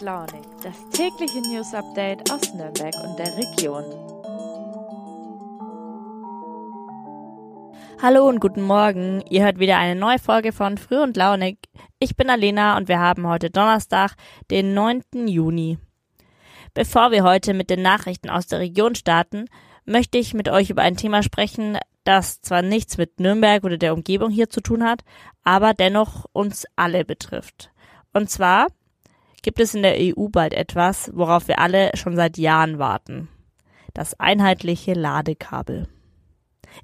Launig, das tägliche News Update aus Nürnberg und der Region. Hallo und guten Morgen. Ihr hört wieder eine neue Folge von Früh und Launig. Ich bin Alena und wir haben heute Donnerstag, den 9. Juni. Bevor wir heute mit den Nachrichten aus der Region starten, möchte ich mit euch über ein Thema sprechen, das zwar nichts mit Nürnberg oder der Umgebung hier zu tun hat, aber dennoch uns alle betrifft. Und zwar gibt es in der EU bald etwas, worauf wir alle schon seit Jahren warten. Das einheitliche Ladekabel.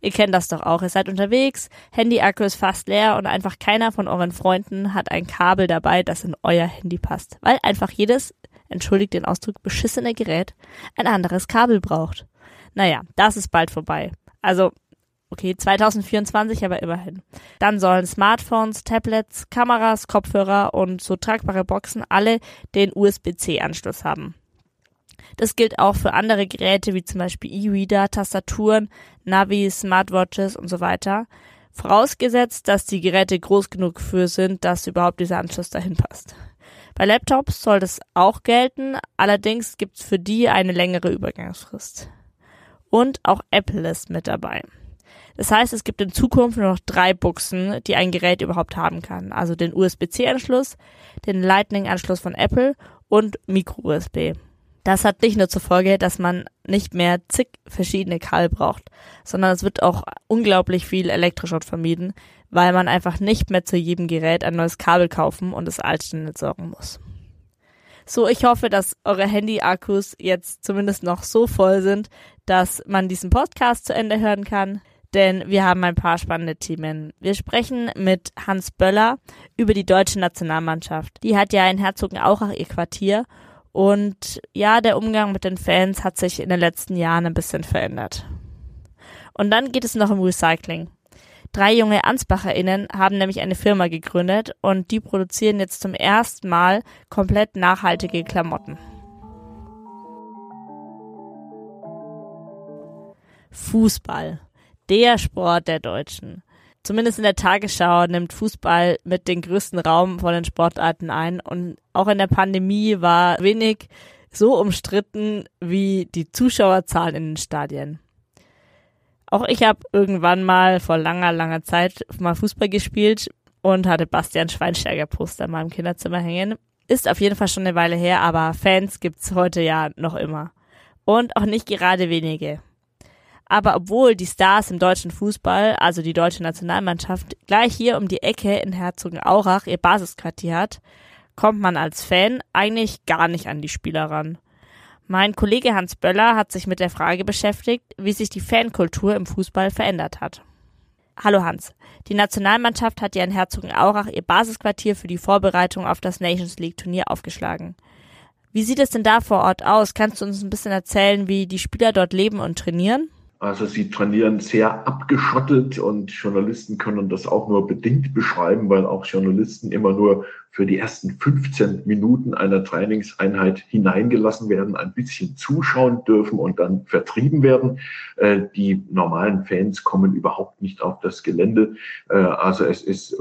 Ihr kennt das doch auch. Ihr seid unterwegs, Handy-Akku ist fast leer und einfach keiner von euren Freunden hat ein Kabel dabei, das in euer Handy passt. Weil einfach jedes, entschuldigt den Ausdruck, beschissene Gerät ein anderes Kabel braucht. Naja, das ist bald vorbei. Also Okay, 2024 aber immerhin. Dann sollen Smartphones, Tablets, Kameras, Kopfhörer und so tragbare Boxen alle den USB-C-Anschluss haben. Das gilt auch für andere Geräte wie zum Beispiel E-Reader, Tastaturen, Navis, Smartwatches und so weiter. Vorausgesetzt, dass die Geräte groß genug für sind, dass überhaupt dieser Anschluss dahin passt. Bei Laptops soll das auch gelten, allerdings gibt's für die eine längere Übergangsfrist. Und auch Apple ist mit dabei. Das heißt, es gibt in Zukunft nur noch drei Buchsen, die ein Gerät überhaupt haben kann. Also den USB-C-Anschluss, den Lightning-Anschluss von Apple und Micro-USB. Das hat nicht nur zur Folge, dass man nicht mehr zig verschiedene Kabel braucht, sondern es wird auch unglaublich viel Elektroschrott vermieden, weil man einfach nicht mehr zu jedem Gerät ein neues Kabel kaufen und das alte sorgen muss. So, ich hoffe, dass eure Handy-Akkus jetzt zumindest noch so voll sind, dass man diesen Podcast zu Ende hören kann denn wir haben ein paar spannende Themen. Wir sprechen mit Hans Böller über die deutsche Nationalmannschaft. Die hat ja in Herzogenaurach ihr Quartier und ja, der Umgang mit den Fans hat sich in den letzten Jahren ein bisschen verändert. Und dann geht es noch um Recycling. Drei junge AnsbacherInnen haben nämlich eine Firma gegründet und die produzieren jetzt zum ersten Mal komplett nachhaltige Klamotten. Fußball der Sport der Deutschen. Zumindest in der Tagesschau nimmt Fußball mit den größten Raum von den Sportarten ein und auch in der Pandemie war wenig so umstritten wie die Zuschauerzahlen in den Stadien. Auch ich habe irgendwann mal vor langer, langer Zeit mal Fußball gespielt und hatte Bastian Schweinsteiger Poster in meinem Kinderzimmer hängen. Ist auf jeden Fall schon eine Weile her, aber Fans gibt's heute ja noch immer. Und auch nicht gerade wenige. Aber obwohl die Stars im deutschen Fußball, also die deutsche Nationalmannschaft, gleich hier um die Ecke in Herzogenaurach ihr Basisquartier hat, kommt man als Fan eigentlich gar nicht an die Spieler ran. Mein Kollege Hans Böller hat sich mit der Frage beschäftigt, wie sich die Fankultur im Fußball verändert hat. Hallo Hans. Die Nationalmannschaft hat ja in Herzogenaurach ihr Basisquartier für die Vorbereitung auf das Nations League Turnier aufgeschlagen. Wie sieht es denn da vor Ort aus? Kannst du uns ein bisschen erzählen, wie die Spieler dort leben und trainieren? Also sie trainieren sehr abgeschottet und Journalisten können das auch nur bedingt beschreiben, weil auch Journalisten immer nur für die ersten 15 Minuten einer Trainingseinheit hineingelassen werden, ein bisschen zuschauen dürfen und dann vertrieben werden. Äh, die normalen Fans kommen überhaupt nicht auf das Gelände. Äh, also es ist äh,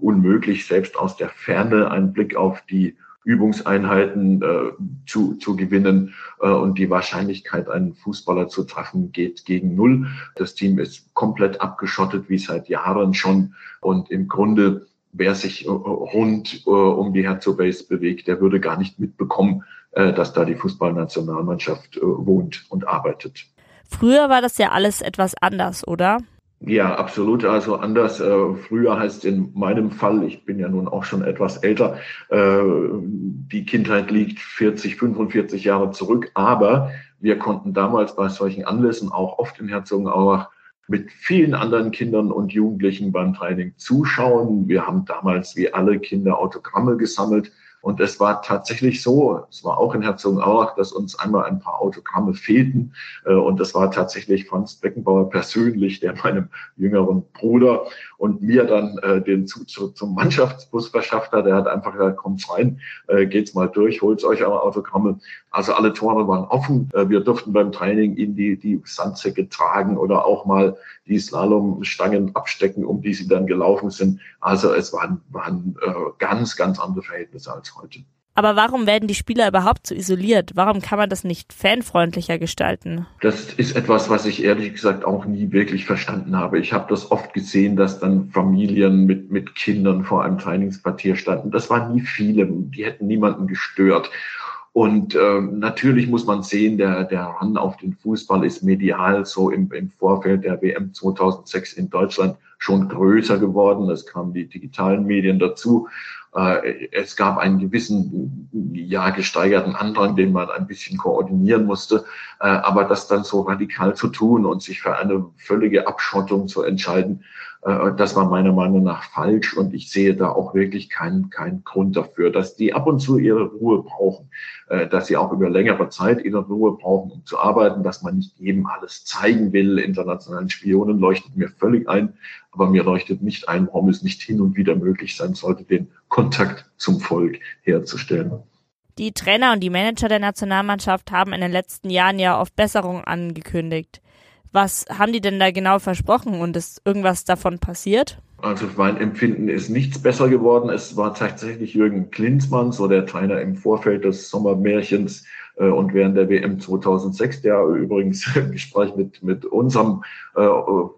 unmöglich, selbst aus der Ferne einen Blick auf die Übungseinheiten äh, zu, zu gewinnen äh, und die Wahrscheinlichkeit, einen Fußballer zu treffen, geht gegen Null. Das Team ist komplett abgeschottet, wie seit Jahren schon. Und im Grunde, wer sich äh, rund äh, um die Herzog-Base bewegt, der würde gar nicht mitbekommen, äh, dass da die Fußballnationalmannschaft äh, wohnt und arbeitet. Früher war das ja alles etwas anders, oder? Ja, absolut. Also anders. Äh, früher heißt in meinem Fall, ich bin ja nun auch schon etwas älter, äh, die Kindheit liegt 40, 45 Jahre zurück. Aber wir konnten damals bei solchen Anlässen auch oft in Herzogenaurach mit vielen anderen Kindern und Jugendlichen beim Training zuschauen. Wir haben damals wie alle Kinder Autogramme gesammelt und es war tatsächlich so, es war auch in Herzogenaurach, dass uns einmal ein paar Autogramme fehlten. Äh, und das war tatsächlich Franz Beckenbauer persönlich, der meinem jüngeren Bruder und mir dann äh, den Zuzug zum Mannschaftsbus verschafft hat. Der hat einfach gesagt, kommt rein, äh, geht's mal durch, holt euch eure Autogramme. Also alle Tore waren offen. Wir durften beim Training in die, die Sandsäcke tragen oder auch mal die Slalomstangen abstecken, um die sie dann gelaufen sind. Also es waren, waren ganz, ganz andere Verhältnisse als heute. Aber warum werden die Spieler überhaupt so isoliert? Warum kann man das nicht fanfreundlicher gestalten? Das ist etwas, was ich ehrlich gesagt auch nie wirklich verstanden habe. Ich habe das oft gesehen, dass dann Familien mit, mit Kindern vor einem Trainingsquartier standen. Das waren nie viele, die hätten niemanden gestört. Und äh, natürlich muss man sehen, der, der Run auf den Fußball ist medial so im, im Vorfeld der WM 2006 in Deutschland schon größer geworden. Es kamen die digitalen Medien dazu. Äh, es gab einen gewissen, ja, gesteigerten Andrang, den man ein bisschen koordinieren musste. Äh, aber das dann so radikal zu tun und sich für eine völlige Abschottung zu entscheiden, das war meiner Meinung nach falsch und ich sehe da auch wirklich keinen, keinen Grund dafür, dass die ab und zu ihre Ruhe brauchen, äh, dass sie auch über längere Zeit ihre Ruhe brauchen, um zu arbeiten, dass man nicht jedem alles zeigen will. Internationalen Spionen leuchtet mir völlig ein, aber mir leuchtet nicht ein, warum es nicht hin und wieder möglich sein sollte, den Kontakt zum Volk herzustellen. Die Trainer und die Manager der Nationalmannschaft haben in den letzten Jahren ja oft Besserung angekündigt. Was haben die denn da genau versprochen und ist irgendwas davon passiert? Also mein Empfinden ist nichts besser geworden. Es war tatsächlich Jürgen Klinsmann, so der Trainer im Vorfeld des Sommermärchens äh, und während der WM 2006, der übrigens im Gespräch mit, mit unserem äh,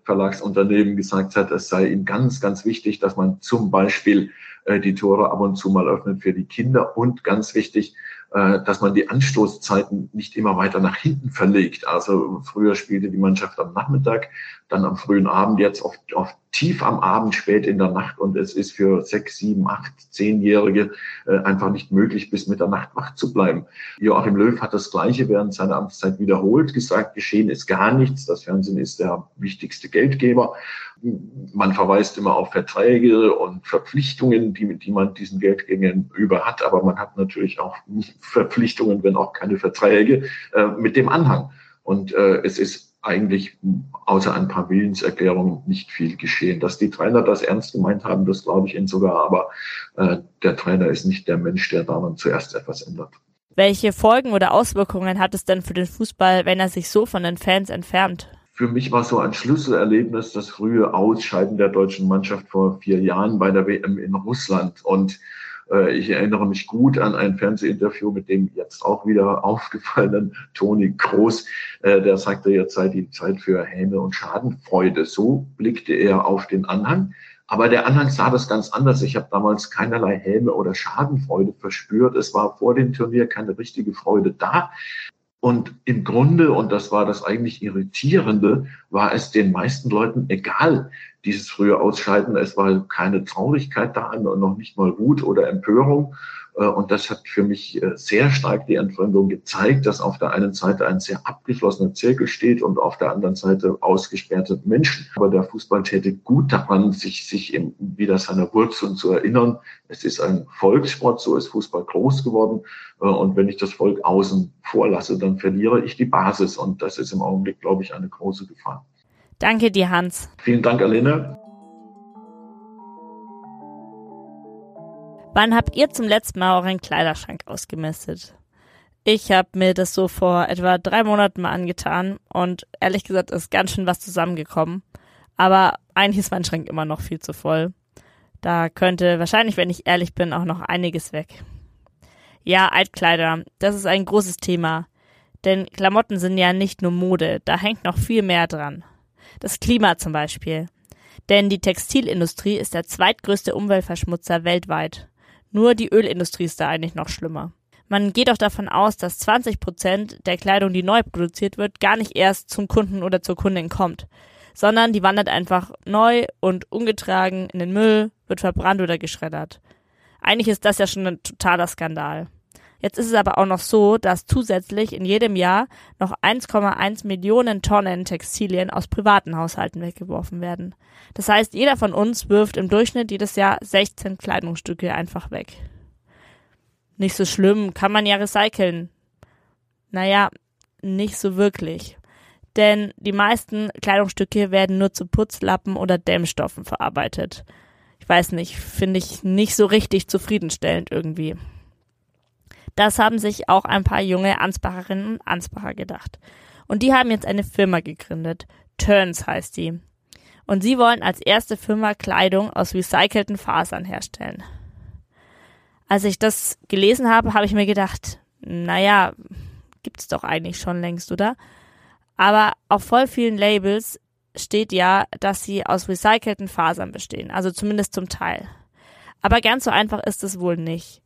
Verlagsunternehmen gesagt hat, es sei ihm ganz, ganz wichtig, dass man zum Beispiel äh, die Tore ab und zu mal öffnet für die Kinder und ganz wichtig, dass man die Anstoßzeiten nicht immer weiter nach hinten verlegt. Also früher spielte die Mannschaft am Nachmittag, dann am frühen Abend, jetzt oft, oft tief am Abend, spät in der Nacht. Und es ist für sechs, sieben, acht, zehnjährige äh, einfach nicht möglich, bis Mitternacht wach zu bleiben. Joachim Löw hat das Gleiche während seiner Amtszeit wiederholt gesagt, geschehen ist gar nichts. Das Fernsehen ist der wichtigste Geldgeber. Man verweist immer auf Verträge und Verpflichtungen, die, die man diesen Geldgebern über hat. Aber man hat natürlich auch Verpflichtungen, wenn auch keine Verträge, äh, mit dem Anhang. Und äh, es ist eigentlich außer ein paar Willenserklärungen nicht viel geschehen. Dass die Trainer das ernst gemeint haben, das glaube ich ihnen sogar, aber äh, der Trainer ist nicht der Mensch, der daran zuerst etwas ändert. Welche Folgen oder Auswirkungen hat es denn für den Fußball, wenn er sich so von den Fans entfernt? Für mich war so ein Schlüsselerlebnis das frühe Ausscheiden der deutschen Mannschaft vor vier Jahren bei der WM in Russland. Und äh, ich erinnere mich gut an ein Fernsehinterview mit dem jetzt auch wieder aufgefallenen Toni Groß. Äh, der sagte, jetzt sei die Zeit für Häme und Schadenfreude. So blickte er auf den Anhang. Aber der Anhang sah das ganz anders. Ich habe damals keinerlei Häme oder Schadenfreude verspürt. Es war vor dem Turnier keine richtige Freude da. Und im Grunde, und das war das eigentlich Irritierende, war es den meisten Leuten egal, dieses frühe Ausscheiden. Es war keine Traurigkeit da und noch nicht mal Wut oder Empörung. Äh, und das hat für mich äh, sehr stark die Entfremdung gezeigt, dass auf der einen Seite ein sehr abgeschlossener Zirkel steht und auf der anderen Seite ausgesperrte Menschen. Aber der Fußball täte gut daran, sich, sich wieder seiner Wurzeln zu erinnern. Es ist ein Volkssport, so ist Fußball groß geworden. Äh, und wenn ich das Volk außen vorlasse, dann verliere ich die Basis. Und das ist im Augenblick, glaube ich, eine große Gefahr. Danke dir, Hans. Vielen Dank, Alene. Wann habt ihr zum letzten Mal euren Kleiderschrank ausgemistet? Ich habe mir das so vor etwa drei Monaten mal angetan und ehrlich gesagt ist ganz schön was zusammengekommen. Aber eigentlich ist mein Schrank immer noch viel zu voll. Da könnte wahrscheinlich, wenn ich ehrlich bin, auch noch einiges weg. Ja, Altkleider, das ist ein großes Thema. Denn Klamotten sind ja nicht nur Mode, da hängt noch viel mehr dran. Das Klima zum Beispiel. Denn die Textilindustrie ist der zweitgrößte Umweltverschmutzer weltweit. Nur die Ölindustrie ist da eigentlich noch schlimmer. Man geht auch davon aus, dass 20 Prozent der Kleidung, die neu produziert wird, gar nicht erst zum Kunden oder zur Kundin kommt, sondern die wandert einfach neu und ungetragen in den Müll, wird verbrannt oder geschreddert. Eigentlich ist das ja schon ein totaler Skandal. Jetzt ist es aber auch noch so, dass zusätzlich in jedem Jahr noch 1,1 Millionen Tonnen Textilien aus privaten Haushalten weggeworfen werden. Das heißt, jeder von uns wirft im Durchschnitt jedes Jahr 16 Kleidungsstücke einfach weg. Nicht so schlimm, kann man ja recyceln. Naja, nicht so wirklich. Denn die meisten Kleidungsstücke werden nur zu Putzlappen oder Dämmstoffen verarbeitet. Ich weiß nicht, finde ich nicht so richtig zufriedenstellend irgendwie. Das haben sich auch ein paar junge Ansbacherinnen und Ansbacher gedacht. Und die haben jetzt eine Firma gegründet. Turns heißt die. Und sie wollen als erste Firma Kleidung aus recycelten Fasern herstellen. Als ich das gelesen habe, habe ich mir gedacht, naja, gibt's doch eigentlich schon längst, oder? Aber auf voll vielen Labels steht ja, dass sie aus recycelten Fasern bestehen, also zumindest zum Teil. Aber ganz so einfach ist es wohl nicht.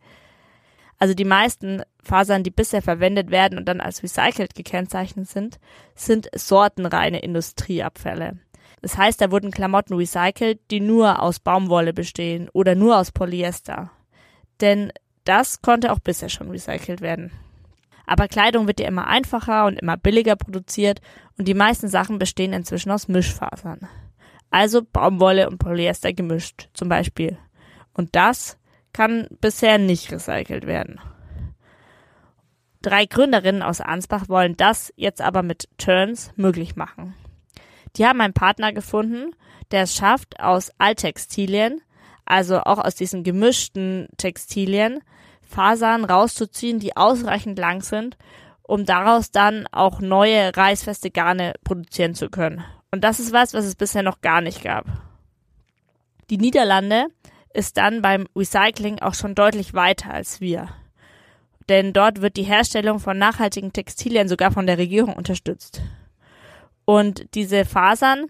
Also die meisten Fasern, die bisher verwendet werden und dann als recycelt gekennzeichnet sind, sind sortenreine Industrieabfälle. Das heißt, da wurden Klamotten recycelt, die nur aus Baumwolle bestehen oder nur aus Polyester. Denn das konnte auch bisher schon recycelt werden. Aber Kleidung wird ja immer einfacher und immer billiger produziert und die meisten Sachen bestehen inzwischen aus Mischfasern. Also Baumwolle und Polyester gemischt zum Beispiel. Und das kann bisher nicht recycelt werden. Drei Gründerinnen aus Ansbach wollen das jetzt aber mit Turns möglich machen. Die haben einen Partner gefunden, der es schafft, aus Alttextilien, also auch aus diesen gemischten Textilien, Fasern rauszuziehen, die ausreichend lang sind, um daraus dann auch neue reißfeste Garne produzieren zu können. Und das ist was, was es bisher noch gar nicht gab. Die Niederlande ist dann beim Recycling auch schon deutlich weiter als wir. Denn dort wird die Herstellung von nachhaltigen Textilien sogar von der Regierung unterstützt. Und diese Fasern,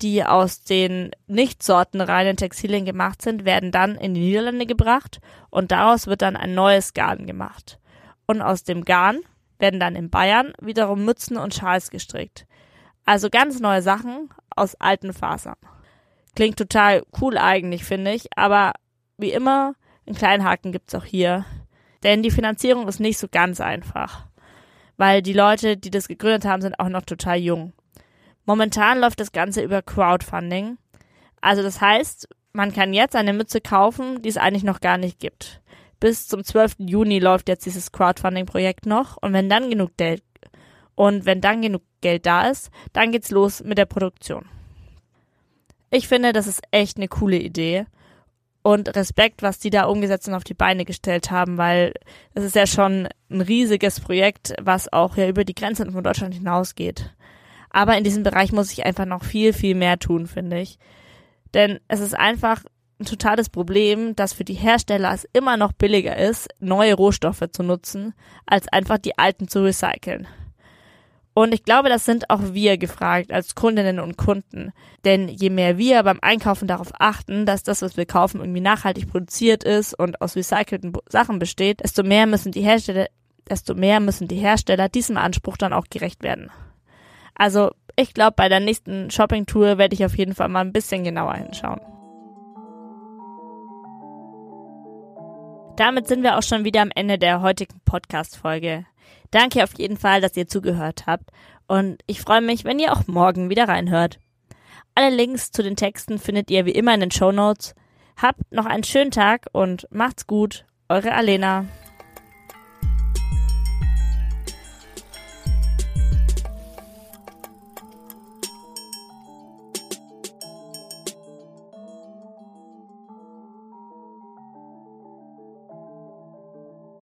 die aus den nicht sortenreinen Textilien gemacht sind, werden dann in die Niederlande gebracht und daraus wird dann ein neues Garn gemacht. Und aus dem Garn werden dann in Bayern wiederum Mützen und Schals gestrickt. Also ganz neue Sachen aus alten Fasern. Klingt total cool eigentlich, finde ich, aber wie immer, einen kleinen Haken gibt's auch hier. Denn die Finanzierung ist nicht so ganz einfach. Weil die Leute, die das gegründet haben, sind auch noch total jung. Momentan läuft das Ganze über Crowdfunding. Also das heißt, man kann jetzt eine Mütze kaufen, die es eigentlich noch gar nicht gibt. Bis zum 12. Juni läuft jetzt dieses Crowdfunding-Projekt noch und wenn dann genug Geld und wenn dann genug Geld da ist, dann geht's los mit der Produktion. Ich finde, das ist echt eine coole Idee und Respekt, was die da umgesetzt und auf die Beine gestellt haben, weil es ist ja schon ein riesiges Projekt, was auch ja über die Grenzen von Deutschland hinausgeht. Aber in diesem Bereich muss ich einfach noch viel, viel mehr tun, finde ich. Denn es ist einfach ein totales Problem, dass für die Hersteller es immer noch billiger ist, neue Rohstoffe zu nutzen, als einfach die alten zu recyceln. Und ich glaube, das sind auch wir gefragt als Kundinnen und Kunden. Denn je mehr wir beim Einkaufen darauf achten, dass das, was wir kaufen, irgendwie nachhaltig produziert ist und aus recycelten Sachen besteht, desto mehr müssen die Hersteller, desto mehr müssen die Hersteller diesem Anspruch dann auch gerecht werden. Also ich glaube, bei der nächsten Shopping-Tour werde ich auf jeden Fall mal ein bisschen genauer hinschauen. Damit sind wir auch schon wieder am Ende der heutigen Podcast-Folge. Danke auf jeden Fall, dass ihr zugehört habt und ich freue mich, wenn ihr auch morgen wieder reinhört. Alle Links zu den Texten findet ihr wie immer in den Show Notes. Habt noch einen schönen Tag und macht's gut. Eure Alena.